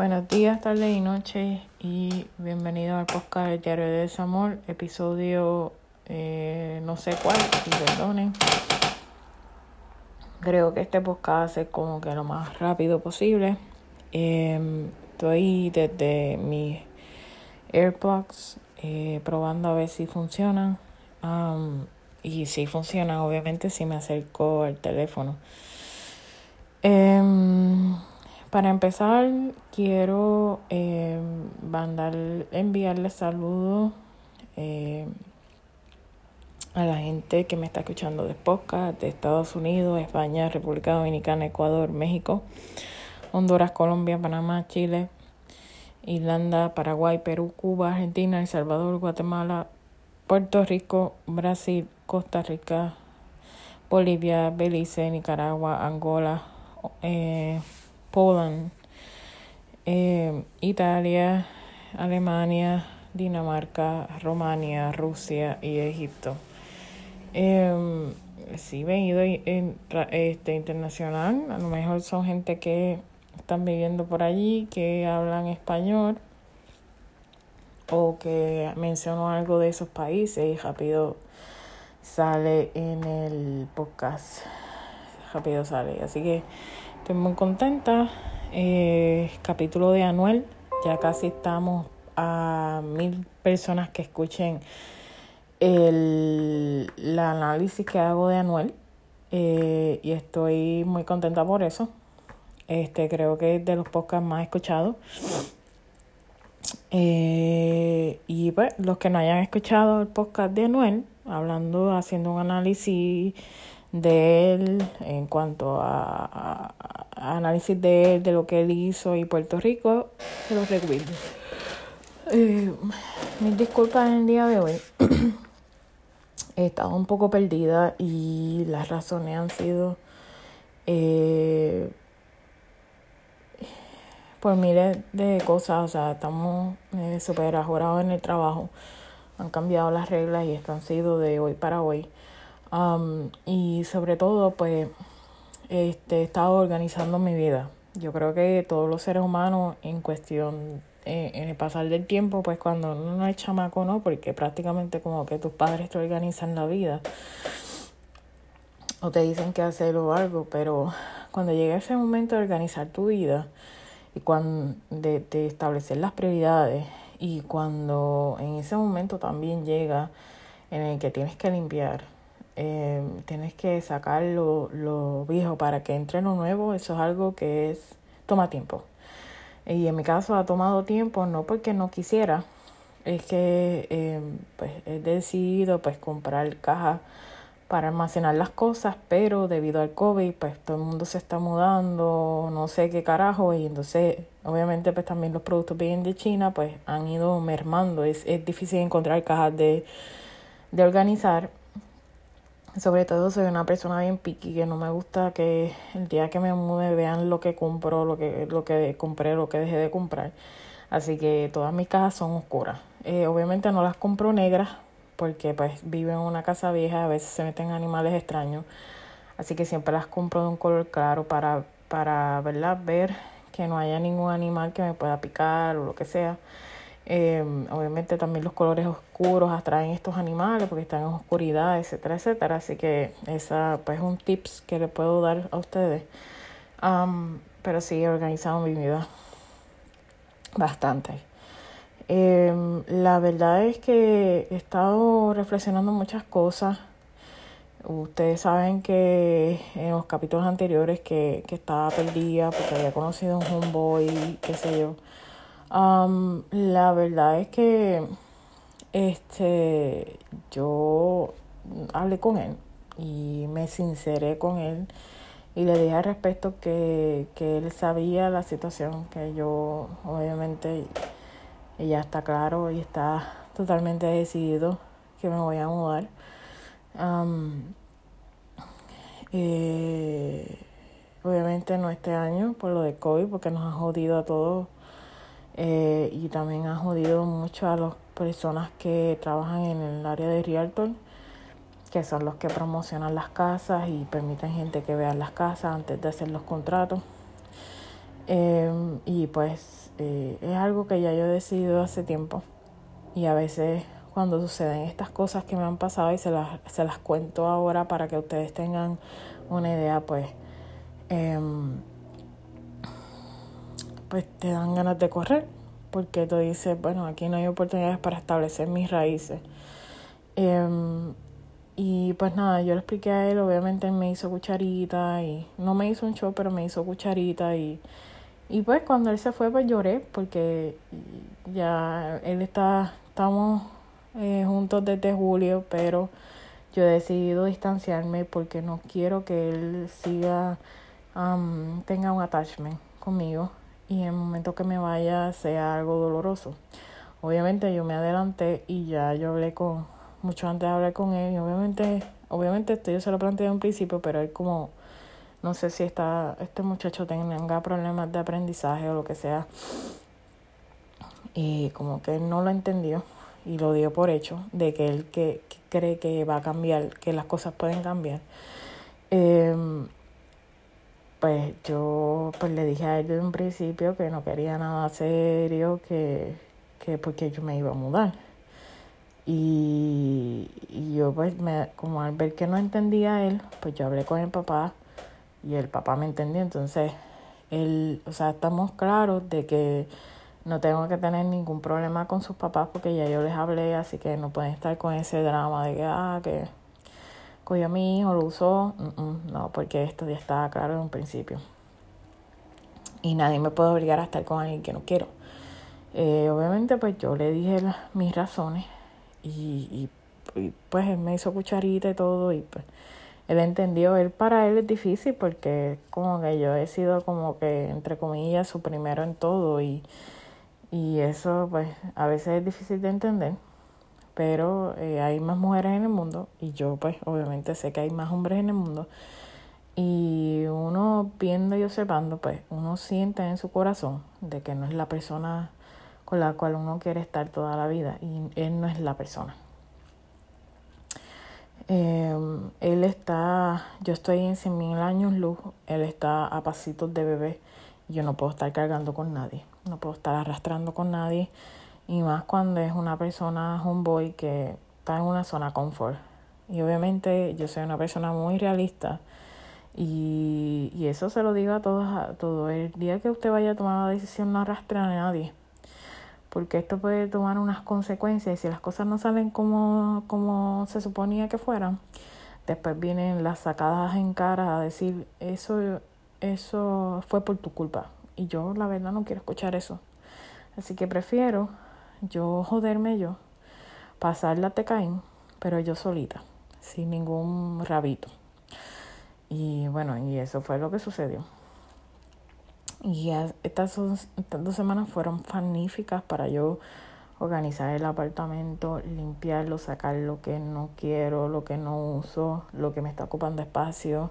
Buenos días, tardes y noches y bienvenido al podcast del Diario de Desamor, episodio eh, no sé cuál, perdonen. Creo que este podcast es como que lo más rápido posible. Eh, estoy desde mis AirPods eh, probando a ver si funcionan. Y si funcionan, obviamente, si me acerco al teléfono. Eh, para empezar, quiero eh, mandar, enviarle saludos eh, a la gente que me está escuchando de podcast de Estados Unidos, España, República Dominicana, Ecuador, México, Honduras, Colombia, Panamá, Chile, Irlanda, Paraguay, Perú, Cuba, Argentina, El Salvador, Guatemala, Puerto Rico, Brasil, Costa Rica, Bolivia, Belice, Nicaragua, Angola, eh, Poland, eh, Italia, Alemania, Dinamarca, Romania, Rusia y Egipto. Eh, sí, venido en, este, internacional, a lo mejor son gente que están viviendo por allí, que hablan español o que menciono algo de esos países y rápido sale en el podcast. Rápido sale. Así que Estoy muy contenta. Eh, capítulo de Anuel. Ya casi estamos a mil personas que escuchen el, el análisis que hago de Anuel. Eh, y estoy muy contenta por eso. Este creo que es de los podcasts más escuchados. Eh, y pues los que no hayan escuchado el podcast de Anuel, hablando, haciendo un análisis de él en cuanto a, análisis de él, de lo que él hizo y Puerto Rico, se los recuerdo. Eh, mis disculpas en el día de hoy. He estado un poco perdida y las razones han sido eh, por miles de cosas. O sea, estamos eh, súper ajorados en el trabajo. Han cambiado las reglas y esto han sido de hoy para hoy. Um, y sobre todo, pues, este, he estado organizando mi vida. Yo creo que todos los seres humanos, en cuestión, eh, en el pasar del tiempo, pues cuando uno no es chamaco, ¿no? Porque prácticamente como que tus padres te organizan la vida o te dicen que hacer o algo, pero cuando llega ese momento de organizar tu vida y cuando de establecer las prioridades y cuando en ese momento también llega en el que tienes que limpiar, eh, tienes que sacar lo, lo viejo para que entre lo nuevo, eso es algo que es toma tiempo. Y en mi caso ha tomado tiempo, no porque no quisiera, es que eh, pues he decidido pues comprar cajas para almacenar las cosas, pero debido al COVID, pues todo el mundo se está mudando, no sé qué carajo, y entonces obviamente pues también los productos vienen de China, pues han ido mermando, es, es difícil encontrar cajas de, de organizar sobre todo soy una persona bien piqui que no me gusta que el día que me mude vean lo que compro, lo que, lo que compré, lo que dejé de comprar. Así que todas mis cajas son oscuras. Eh, obviamente no las compro negras porque pues vivo en una casa vieja, a veces se meten animales extraños. Así que siempre las compro de un color claro para, para ver que no haya ningún animal que me pueda picar o lo que sea. Eh, obviamente también los colores oscuros atraen estos animales porque están en oscuridad, etcétera, etcétera. Así que esa pues es un tips que le puedo dar a ustedes. pero sí he organizado mi vida bastante. Eh, la verdad es que he estado reflexionando muchas cosas. Ustedes saben que en los capítulos anteriores que, que estaba perdida porque había conocido un homeboy, qué sé yo. Um, la verdad es que este yo hablé con él y me sinceré con él y le dije al respecto que, que él sabía la situación, que yo obviamente ya está claro y está totalmente decidido que me voy a mudar. Eh, obviamente no este año por lo de COVID, porque nos ha jodido a todos eh, y también ha jodido mucho a las personas que trabajan en el área de Realtor, que son los que promocionan las casas y permiten gente que vea las casas antes de hacer los contratos. Eh, y pues eh, es algo que ya yo he decidido hace tiempo y a veces cuando suceden estas cosas que me han pasado y se las, se las cuento ahora para que ustedes tengan una idea, pues, em, pues te dan ganas de correr porque tú dices, bueno, aquí no hay oportunidades para establecer mis raíces. Em, y pues nada, yo le expliqué a él, obviamente él me hizo cucharita y no me hizo un show, pero me hizo cucharita y, y pues cuando él se fue pues lloré porque ya él está, estamos eh, juntos desde julio, pero yo he decidido distanciarme porque no quiero que él siga, tenga un attachment conmigo y en el momento que me vaya sea algo doloroso. Obviamente yo me adelanté y ya yo hablé con, mucho antes de hablar con él y obviamente, obviamente esto yo se lo planteé en un principio, pero él como, no sé si está, este muchacho tenga problemas de aprendizaje o lo que sea. Y como que él no lo entendió y lo dio por hecho de que él que, cree que va a cambiar, que las cosas pueden cambiar. Em, pues yo pues le dije a él desde un principio que no quería nada serio, que, que porque yo me iba a mudar. Y, y yo pues me, como al ver que no entendía él, pues yo hablé con el papá y el papá me entendió. Entonces, él, o sea, estamos claros de que no tengo que tener ningún problema con sus papás porque ya yo les hablé, así que no pueden estar con ese drama de que, ah, que cogió a mi hijo, lo usó. no, porque esto ya estaba claro en un principio. Y nadie me puede obligar a estar con alguien que no quiero. Eh, obviamente, pues yo le dije mis razones y, pues él me hizo cucharita y todo y pues él entendió, él para él es difícil porque como que yo he sido como que entre comillas su primero en todo y y eso, pues, a veces es difícil de entender, pero eh, hay más mujeres en el mundo y yo, pues, obviamente sé que hay más hombres en el mundo. Y uno viendo y observando, pues, uno siente en su corazón de que no es la persona con la cual uno quiere estar toda la vida y él no es la persona. Eh, él está, yo estoy en 100.000 años luz, él está a pasitos de bebé, yo no puedo estar cargando con nadie no puedo estar arrastrando con nadie y más cuando es una persona homeboy que está en una zona confort. Y obviamente yo soy una persona muy realista y, y eso se lo digo a todos, a todo. El día que usted vaya a tomar una decisión no arrastre a nadie. Porque esto puede tomar unas consecuencias y si las cosas no salen como, como se suponía que fueran, después vienen las sacadas en cara a decir eso, eso fue por tu culpa. Y yo la verdad no quiero escuchar eso. Así que prefiero yo joderme yo, pasar la tecaín, pero yo solita, sin ningún rabito. Y bueno, y eso fue lo que sucedió. Y estas dos, estas dos semanas fueron magníficas para yo organizar el apartamento, limpiarlo, sacar lo que no quiero, lo que no uso, lo que me está ocupando espacio,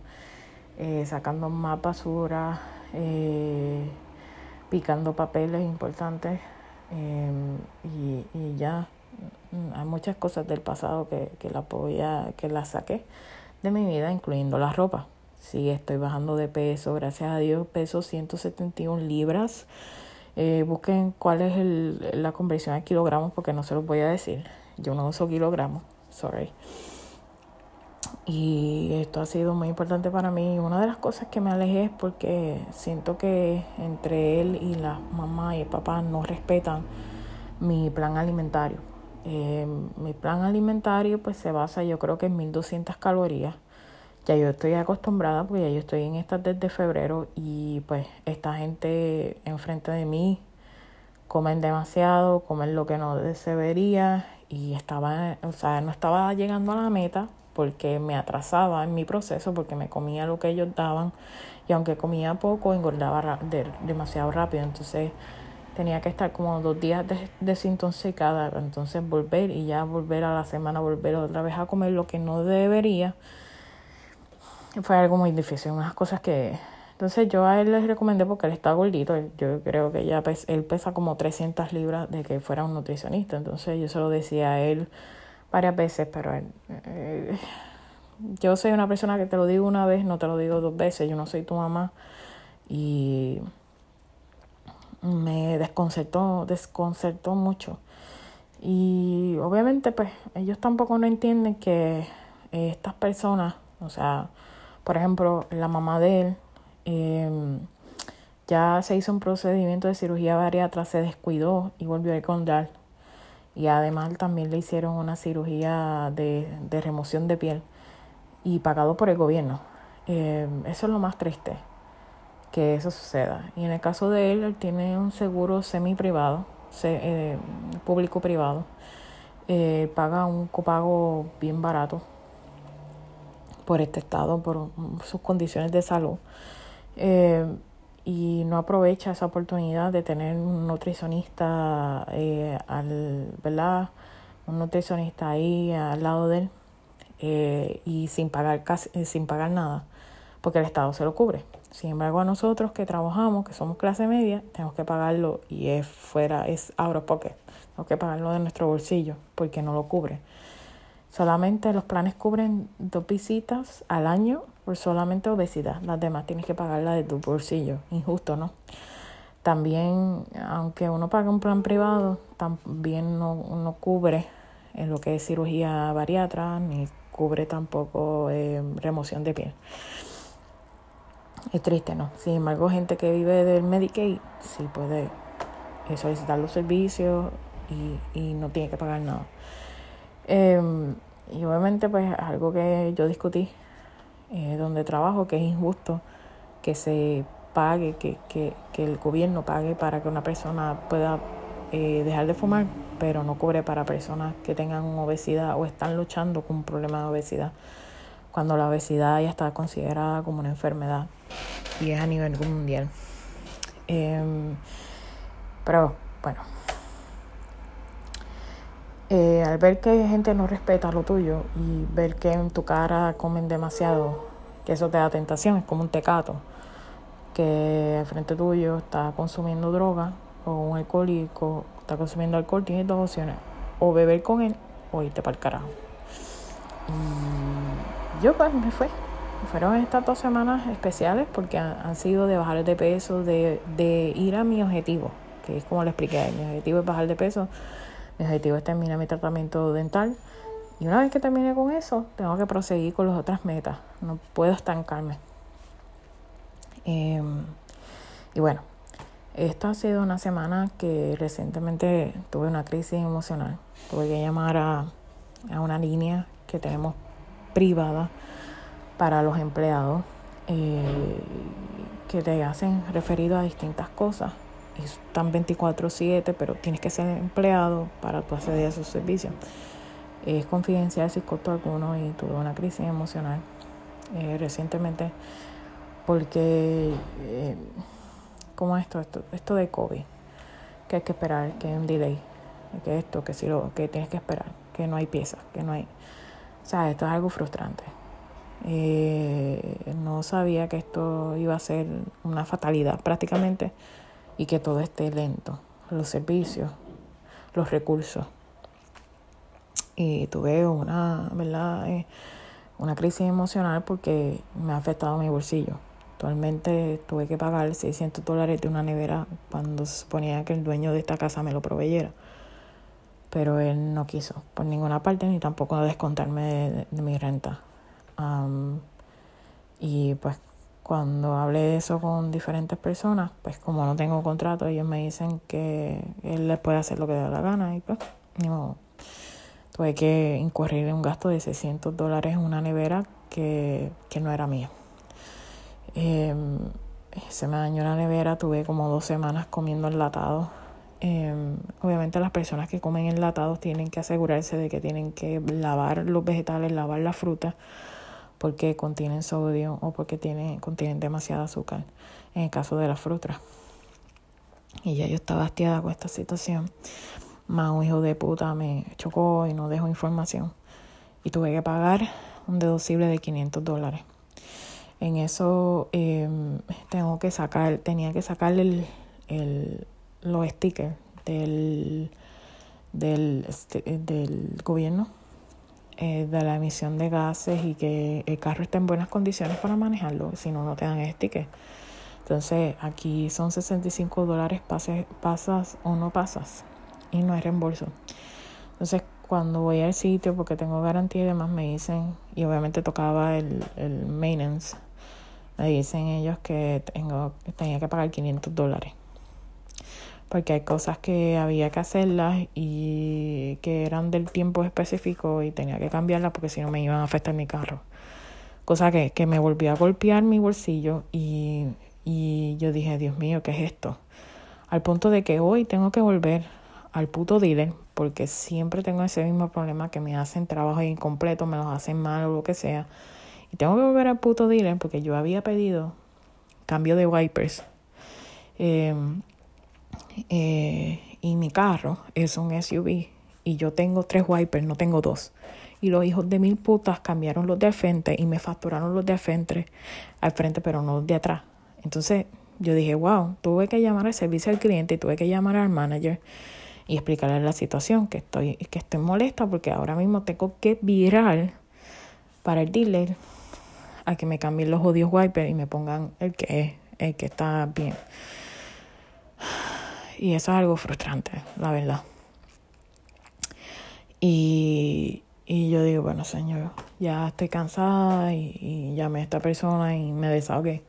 eh, sacando más basura, eh, picando papeles importantes em, y, y, ya mm, hay muchas cosas del pasado que, que la podía, que las saqué de mi vida, incluyendo la ropa. Sí, estoy bajando de peso, gracias a Dios, peso 171 libras. Eh, busquen cuál es el, la conversión a kilogramos porque no se los voy a decir. Yo no uso kilogramos, sorry. Y esto ha sido muy importante para mí. Una de las cosas que me alejé es porque siento que entre él y la mamá y el papá no respetan mi plan alimentario. Eh, mi plan alimentario pues se basa yo creo que en 1200 calorías. Ya yo estoy acostumbrada porque ya yo estoy en estas desde febrero y pues esta gente enfrente de mí comen demasiado, comen lo que no debería y estaba, o sea, no estaba llegando a la meta porque me atrasaba en mi proceso, porque me comía lo que ellos daban y aunque comía poco, engordaba demasiado rápido. Entonces tenía que estar como dos días desintoxicada, entonces volver y ya volver a la semana, volver otra vez a comer lo que no debería. Fue algo muy difícil, unas cosas que... Entonces yo a él les recomendé porque él está gordito, yo creo que ya él pesa como 300 libras de que fuera un nutricionista, entonces yo se lo decía a él varias veces, pero eh, yo soy una persona que te lo digo una vez, no te lo digo dos veces, yo no soy tu mamá y, me desconcertó, desconcertó mucho. Y obviamente pues ellos tampoco no entienden que estas personas, o sea, por ejemplo, la mamá de él, em, ya se hizo un procedimiento de cirugía bariátrica, se descuidó y volvió a encontrar. Y además también le hicieron una cirugía de, de remoción de piel y pagado por el gobierno. Em, eso es lo más triste, que eso suceda. Y en el caso de él, él tiene un seguro semi privado, eh, público privado. Eh, paga un copago bien barato por este estado, por sus condiciones de salud. Eh, y no aprovecha esa oportunidad de tener un nutricionista eh, al, ¿verdad? Un nutricionista ahí al lado de él eh, y sin pagar casi, sin pagar nada, porque el Estado se lo cubre. Sin embargo, a nosotros que trabajamos, que somos clase media, tenemos que pagarlo y es fuera, es out porque Tenemos que pagarlo de nuestro bolsillo porque no lo cubre. Solamente los planes cubren dos visitas al año por solamente obesidad. Las demás tienes que pagarla de tu bolsillo. Injusto, ¿no? También, aunque uno pague un plan privado, también no, no cubre en lo que es cirugía bariatra, ni cubre tampoco eh, remoción de piel. Es triste, ¿no? Sin embargo, gente que vive del Medicaid sí puede eh, solicitar los servicios y, y no tiene que pagar nada. Em, y obviamente pues algo que yo discutí eh, donde trabajo, que es injusto que se pague, que, que, que el gobierno pague para que una persona pueda eh, dejar de fumar, pero no cubre para personas que tengan obesidad o están luchando con un problema de obesidad, cuando la obesidad ya está considerada como una enfermedad y es a nivel mundial. Em, pero bueno. Eh, al ver que gente no respeta lo tuyo y ver que en tu cara comen demasiado, que eso te da tentación, es como un tecato, que al frente tuyo está consumiendo droga o un alcohólico está consumiendo alcohol, tienes dos opciones, o beber con él o irte para el carajo. Y yo pues me fue. Fueron estas dos semanas especiales porque han, sido de bajar de peso, de, de ir a mi objetivo, que es como le expliqué, mi objetivo es bajar de peso mi objetivo es terminar mi tratamiento dental. Y una vez que termine con eso, tengo que proseguir con las otras metas. No puedo estancarme. Em, y bueno, esta ha sido una semana que recientemente tuve una crisis emocional. Tuve que llamar a, a una línea que tenemos privada para los empleados eh, que te hacen referido a distintas cosas están 24/7, pero tienes que ser empleado para tu acceder a esos servicios. Es confidencial si costo alguno y tuve una crisis emocional eh, recientemente porque, eh, como esto, esto, esto de COVID, que hay que esperar, que hay un delay, que esto, que si lo, que tienes que esperar, que no hay piezas, que no hay... O sea, esto es algo frustrante. Eh, no sabía que esto iba a ser una fatalidad prácticamente y que todo esté lento, los servicios, los recursos. Y tuve una, ¿verdad? Eh, una crisis emocional porque me ha afectado mi bolsillo. Actualmente tuve que pagar 600 dólares de una nevera cuando se suponía que el dueño de esta casa me lo proveyera. Pero él no quiso por ninguna parte ni tampoco descontarme de, mi renta. y pues cuando hablé de eso con diferentes personas, pues como no tengo contrato, ellos me dicen que él les puede hacer lo que le da la gana y pues modo. Tuve que incurrir en un gasto de 600 dólares en una nevera que, que no era mía. Em, se me dañó la nevera, tuve como dos semanas comiendo enlatados. Eh, obviamente las personas que comen enlatados tienen que asegurarse de que tienen que lavar los vegetales, lavar la fruta porque contienen sodio o porque tienen, contienen demasiada azúcar, en el caso de las frutas. Y ya yo estaba hastiada con esta situación. Más un hijo de puta me chocó y no dejó información. Y tuve que pagar un deducible de 500 dólares. En eso em, tengo que sacar, tenía que sacarle el, el, los stickers del, del, este, del gobierno eh, de la emisión de gases y que el carro esté en buenas condiciones para manejarlo, si no, no te dan este ticket. Entonces aquí son 65 dólares pasas o no pasas y no hay reembolso. Entonces cuando voy al sitio porque tengo garantía y demás me dicen, y obviamente tocaba el, el maintenance, me dicen ellos que tengo, tenía que pagar 500 dólares. Porque hay cosas que había que hacerlas y que eran del tiempo específico y tenía que cambiarlas porque si no me iban a afectar mi carro. Cosa que, que me volvió a golpear mi bolsillo y y yo dije, Dios mío, ¿qué es esto? Al punto de que hoy tengo que volver al puto dealer porque siempre tengo ese mismo problema que me hacen trabajo incompleto, me los hacen mal o lo que sea. Y tengo que volver al puto dealer porque yo había pedido cambio de wipers. Em, eh, y mi carro es un SUV y yo tengo tres wipers, no tengo dos. Y los hijos de mil putas cambiaron los de frente y me facturaron los de frente, al frente, pero no los de atrás. Entonces yo dije, wow, tuve que llamar al servicio al cliente y tuve que llamar al manager y explicarle la situación, que estoy, que estoy molesta porque ahora mismo tengo que virar para el dealer a que me cambien los odios wipers y me pongan el que es, el que está bien. Y eso es algo frustrante, la verdad. Y, y yo digo, bueno, señor, ya estoy cansada y, llamé a esta persona y me desahogué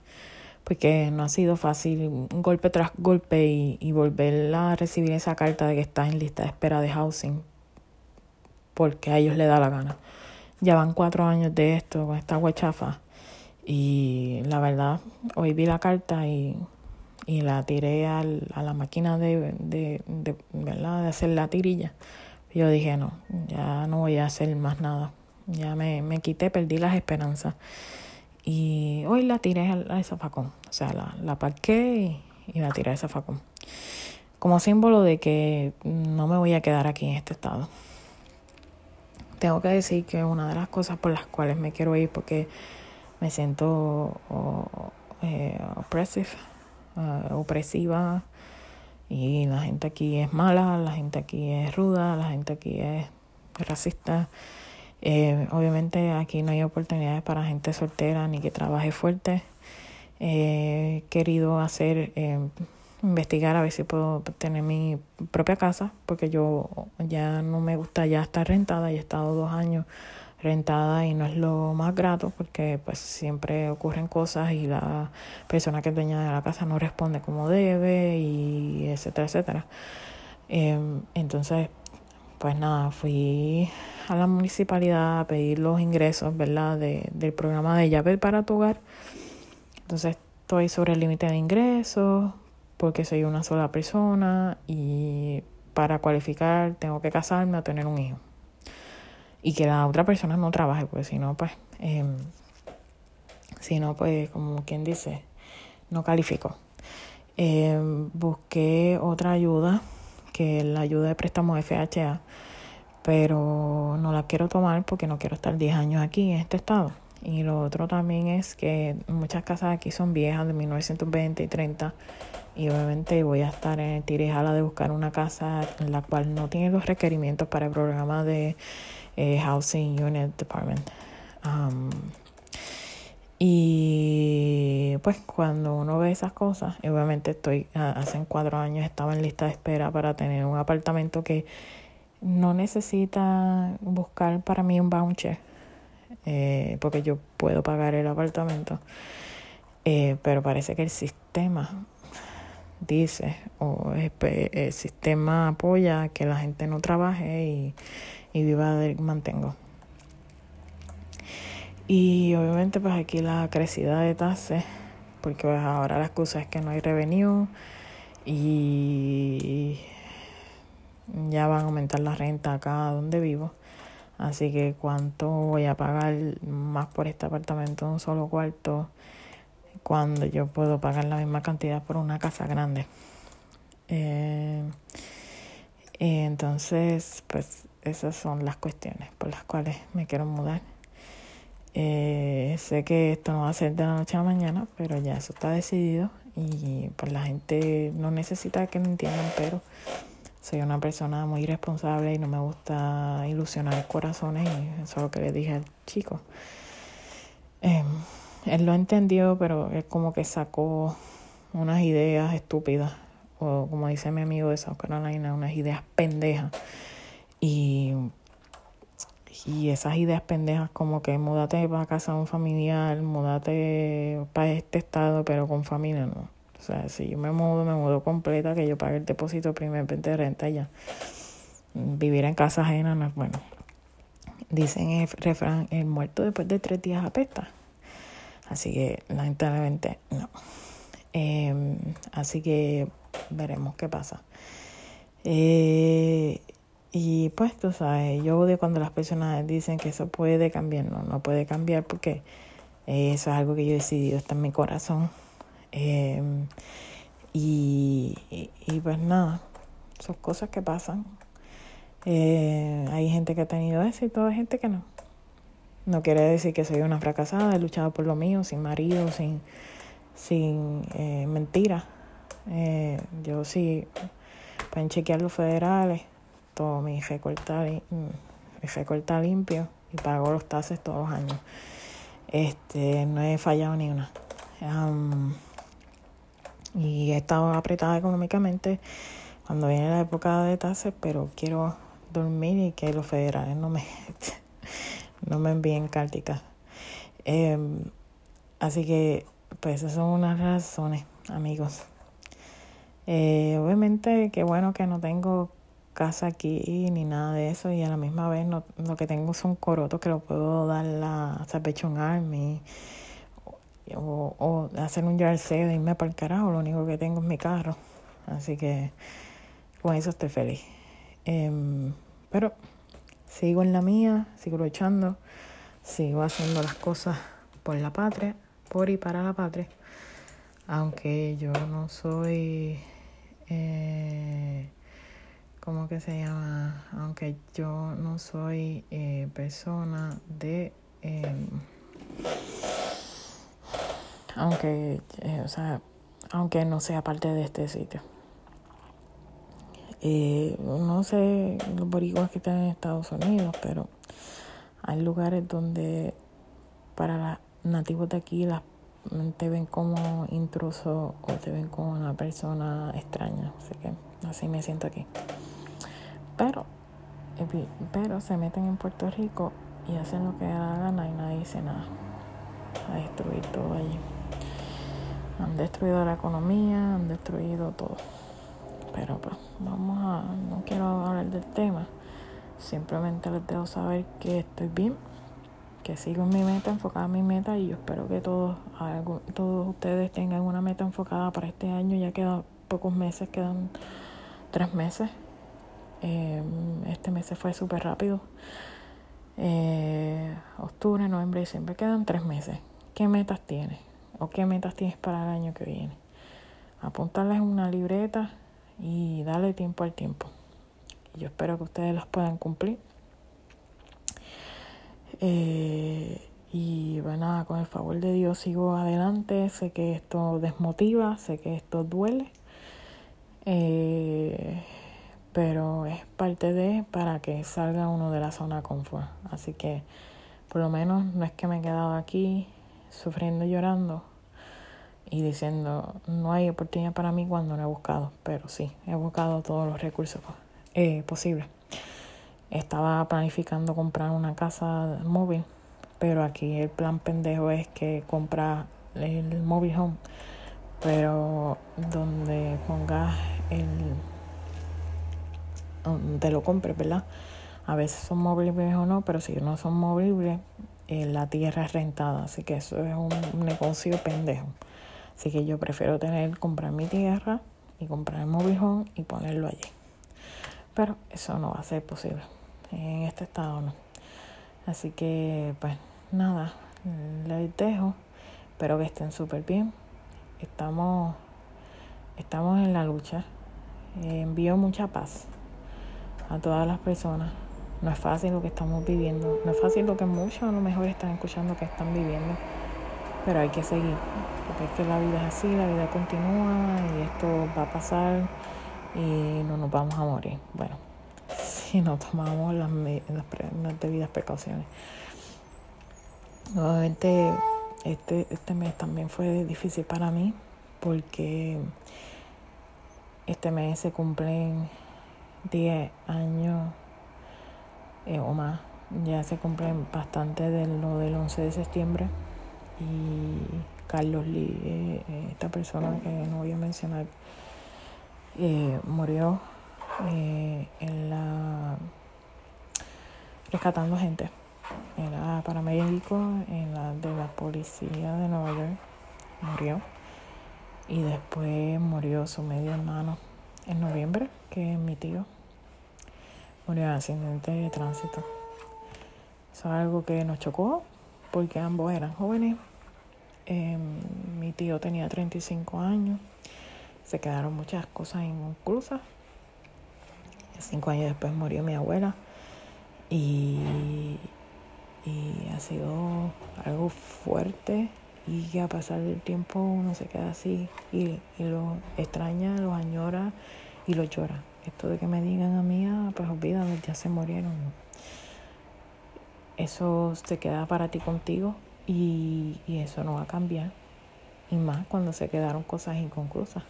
porque no ha sido fácil golpe tras golpe y, y volver a recibir esa carta de que estás en lista de espera de housing porque a ellos les da la gana. Ya van cuatro años de esto con esta huechafa y la verdad hoy vi la carta y, y la tiré al, a la máquina de, de, de, ¿verdad? de hacer la tirilla. Yo dije, no, ya no voy a hacer más nada. Ya me, me quité, perdí las esperanzas. Y hoy la tiré al, zafacón. O sea, la, la parqué y, la tiré al zafacón. Como símbolo de que no me voy a quedar aquí en este estado. Tengo que decir que una de las cosas por las cuales me quiero ir porque me siento eh, uh, opresiva y la gente aquí es mala, la gente aquí es ruda, la gente aquí es racista. Eh, obviamente aquí no hay oportunidades para gente soltera ni que trabaje fuerte. Eh, he querido hacer, eh, investigar a ver si puedo tener mi propia casa, porque yo ya no me gusta ya estar rentada, y he estado dos años rentada y no es lo más grato porque pues siempre ocurren cosas y la persona que es dueña de la casa no responde como debe y etcétera, etcétera. entonces, pues nada, fui a la municipalidad a pedir los ingresos, ¿verdad? De, del programa de llave para tu hogar. Entonces estoy sobre el límite de ingresos porque soy una sola persona y para cualificar tengo que casarme o tener un hijo. Y que la otra persona no trabaje, porque si no, pues, eh, si no, pues, como quien dice, no califico. Eh, busqué otra ayuda, que es la ayuda de préstamo FHA pero no la quiero tomar porque no quiero estar 10 años aquí en este estado. Y lo otro también es que muchas casas aquí son viejas de 1920 y 30 y obviamente voy a estar en el tirejala de buscar una casa en la cual no tiene los requerimientos para el programa de eh, Housing Unit Department. Y pues cuando uno ve esas cosas, obviamente estoy, hace cuatro años estaba en lista de espera para tener un apartamento que no necesita buscar para mí un voucher, eh, porque yo puedo pagar el apartamento. Eh, pero parece que el sistema dice, o el, sistema apoya que la gente no trabaje y, y viva del mantengo. Y obviamente pues aquí la crecida de tasas, porque pues ahora la excusa es que no hay revenue y ya van a aumentar la renta acá donde vivo. Así que cuánto voy a pagar más por este apartamento un solo cuarto cuando yo puedo pagar la misma cantidad por una casa grande. Eh, entonces, pues esas son las cuestiones por las cuales me quiero mudar. Eh, sé que esto no va a ser de la noche a la mañana, pero ya eso está decidido y pues la gente no necesita que me entiendan, pero soy una persona muy responsable y no me gusta ilusionar corazones y eso es lo que le dije al chico. Eh, él lo entendió, pero él como que sacó unas ideas estúpidas, o como dice mi amigo de South Carolina, unas ideas pendejas. Y, y esas ideas pendejas como que mudate para casa de un familiar, mudate para este estado, pero con familia no. O sea, si yo me mudo, me mudo completa, que yo pague el depósito primer de renta ya. Vivir en casa ajena bueno. Dicen el refrán, el muerto después de tres días apesta. Así que lamentablemente no. Eh, así que veremos qué pasa. Eh, y pues tú sabes, yo odio cuando las personas dicen que eso puede cambiar. No, no puede cambiar porque eso es algo que yo he decidido, está en mi corazón. Y, y, pues nada, son cosas que pasan. Eh, hay gente que ha tenido éxito, hay gente que no. No quiere decir que soy una fracasada, he luchado por lo mío, sin marido, sin, sin eh, mentiras. Eh, yo sí, pueden chequear los federales, todo mi recorta, mi limpio y pago los taxes todos los años. Este, no he fallado ni una. y he estado apretada económicamente cuando viene la época de taxes, pero quiero dormir y que los federales no me, no me envíen cárticas. Em, así que, pues esas son unas razones, amigos. Eh, obviamente, qué bueno que no tengo casa aquí ni nada de eso y a la misma vez no, lo que tengo son corotos que lo puedo dar a Salvation Army o, o hacer un jersey de irme para el carajo, lo único que tengo es mi carro. Así que con eso estoy feliz. Em, pero sigo en la mía, sigo luchando, sigo haciendo las cosas por la patria, por y para la patria. Aunque yo no soy, eh, ¿cómo que se llama? Aunque yo no soy eh, persona de, em, aunque, eh, o sea, aunque no sea parte de este sitio. Eh, no sé los boricuas que están en Estados Unidos, pero hay lugares donde para los nativos de aquí las, te ven como intruso o te ven como una persona extraña. Así que así me siento aquí. Pero, pero se meten en Puerto Rico y hacen lo que da la gana y nadie dice nada. A destruir todo allí. Han destruido la economía, han destruido todo. Pero pues vamos a, no quiero hablar del tema, simplemente les dejo saber que estoy bien, que sigo en mi meta, enfocada en mi meta y yo espero que todos, todos ustedes tengan una meta enfocada para este año, ya quedan pocos meses, quedan tres meses. Em, este mes se fue súper rápido. Eh, octubre, noviembre, diciembre, quedan tres meses. ¿Qué metas tienes? ¿O qué metas tienes para el año que viene? Apuntarles una libreta y darle tiempo al tiempo. Yo espero que ustedes las puedan cumplir. Eh, y bueno, con el favor de Dios sigo adelante. Sé que esto desmotiva, sé que esto duele. Eh, pero es parte de para que salga uno de la zona confort. Así que por lo menos no es que me he quedado aquí sufriendo y llorando y diciendo no hay oportunidad para mí cuando no he buscado, pero sí, he buscado todos los recursos eh, posibles. Estaba planificando comprar una casa móvil, pero aquí el plan pendejo es que compra el móvil home, pero donde pongas el donde lo compres, ¿verdad? A veces son movibles o no, pero si no son movibles, eh, la tierra es rentada, así que eso es un negocio pendejo. Así que yo prefiero tener, comprar mi tierra y comprar el movijón y ponerlo allí. Pero eso no va a ser posible. En este estado no. Así que, pues nada, les dejo. Espero que estén súper bien. Estamos, estamos en la lucha. envío mucha paz a todas las personas. No es fácil lo que estamos viviendo. No es fácil lo que muchos a lo mejor están escuchando que están viviendo pero hay que seguir, porque es que la vida es así, la vida continúa y esto va a pasar y no nos vamos a morir. Bueno, si no tomamos las, las, debidas precauciones. Nuevamente, este, este mes también fue difícil para mí, porque este mes se cumplen 10 años eh, o más. Ya se cumplen bastante de lo del 11 de septiembre. Y Carlos Lee, eh, eh, esta persona que no voy a mencionar, murió en la rescatando gente. Era paramédico en la de la policía de Nueva York. Murió. Y después murió su medio hermano en noviembre, que es mi tío. Murió en accidente de tránsito. Eso es algo que nos chocó porque ambos eran jóvenes. Em, mi tío tenía 35 años. Se quedaron muchas cosas inconclusas. Cinco años después murió mi abuela. Y, y ha sido algo fuerte y que a pasar del tiempo uno se queda así y, y lo extraña, lo añora y lo llora. Esto de que me digan a mí, ah, pues olvídalo, ya se murieron. Eso se queda para ti contigo y, y eso no va a cambiar. Y más cuando se quedaron cosas inconclusas.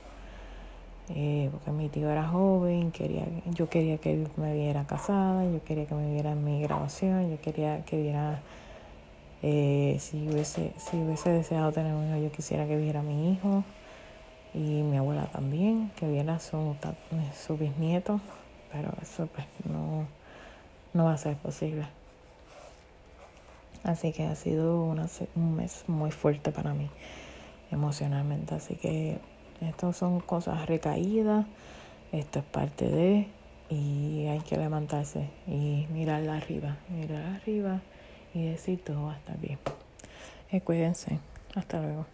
Eh, porque mi tío era joven, quería, yo quería que me viera casada, yo quería que me viera en mi grabación, yo quería que viera, eh, si, hubiese, si hubiese deseado tener un hijo, yo quisiera que viera a mi hijo y mi abuela también, que viera su, su bisnieto, pero eso pues no, no va a ser posible. Así que ha sido una, un mes muy fuerte para mí emocionalmente, así que estas son cosas recaídas, esto es parte de, y hay que levantarse y mirar arriba, mirar arriba y decir todo va a estar bien. Eh, cuídense, hasta luego.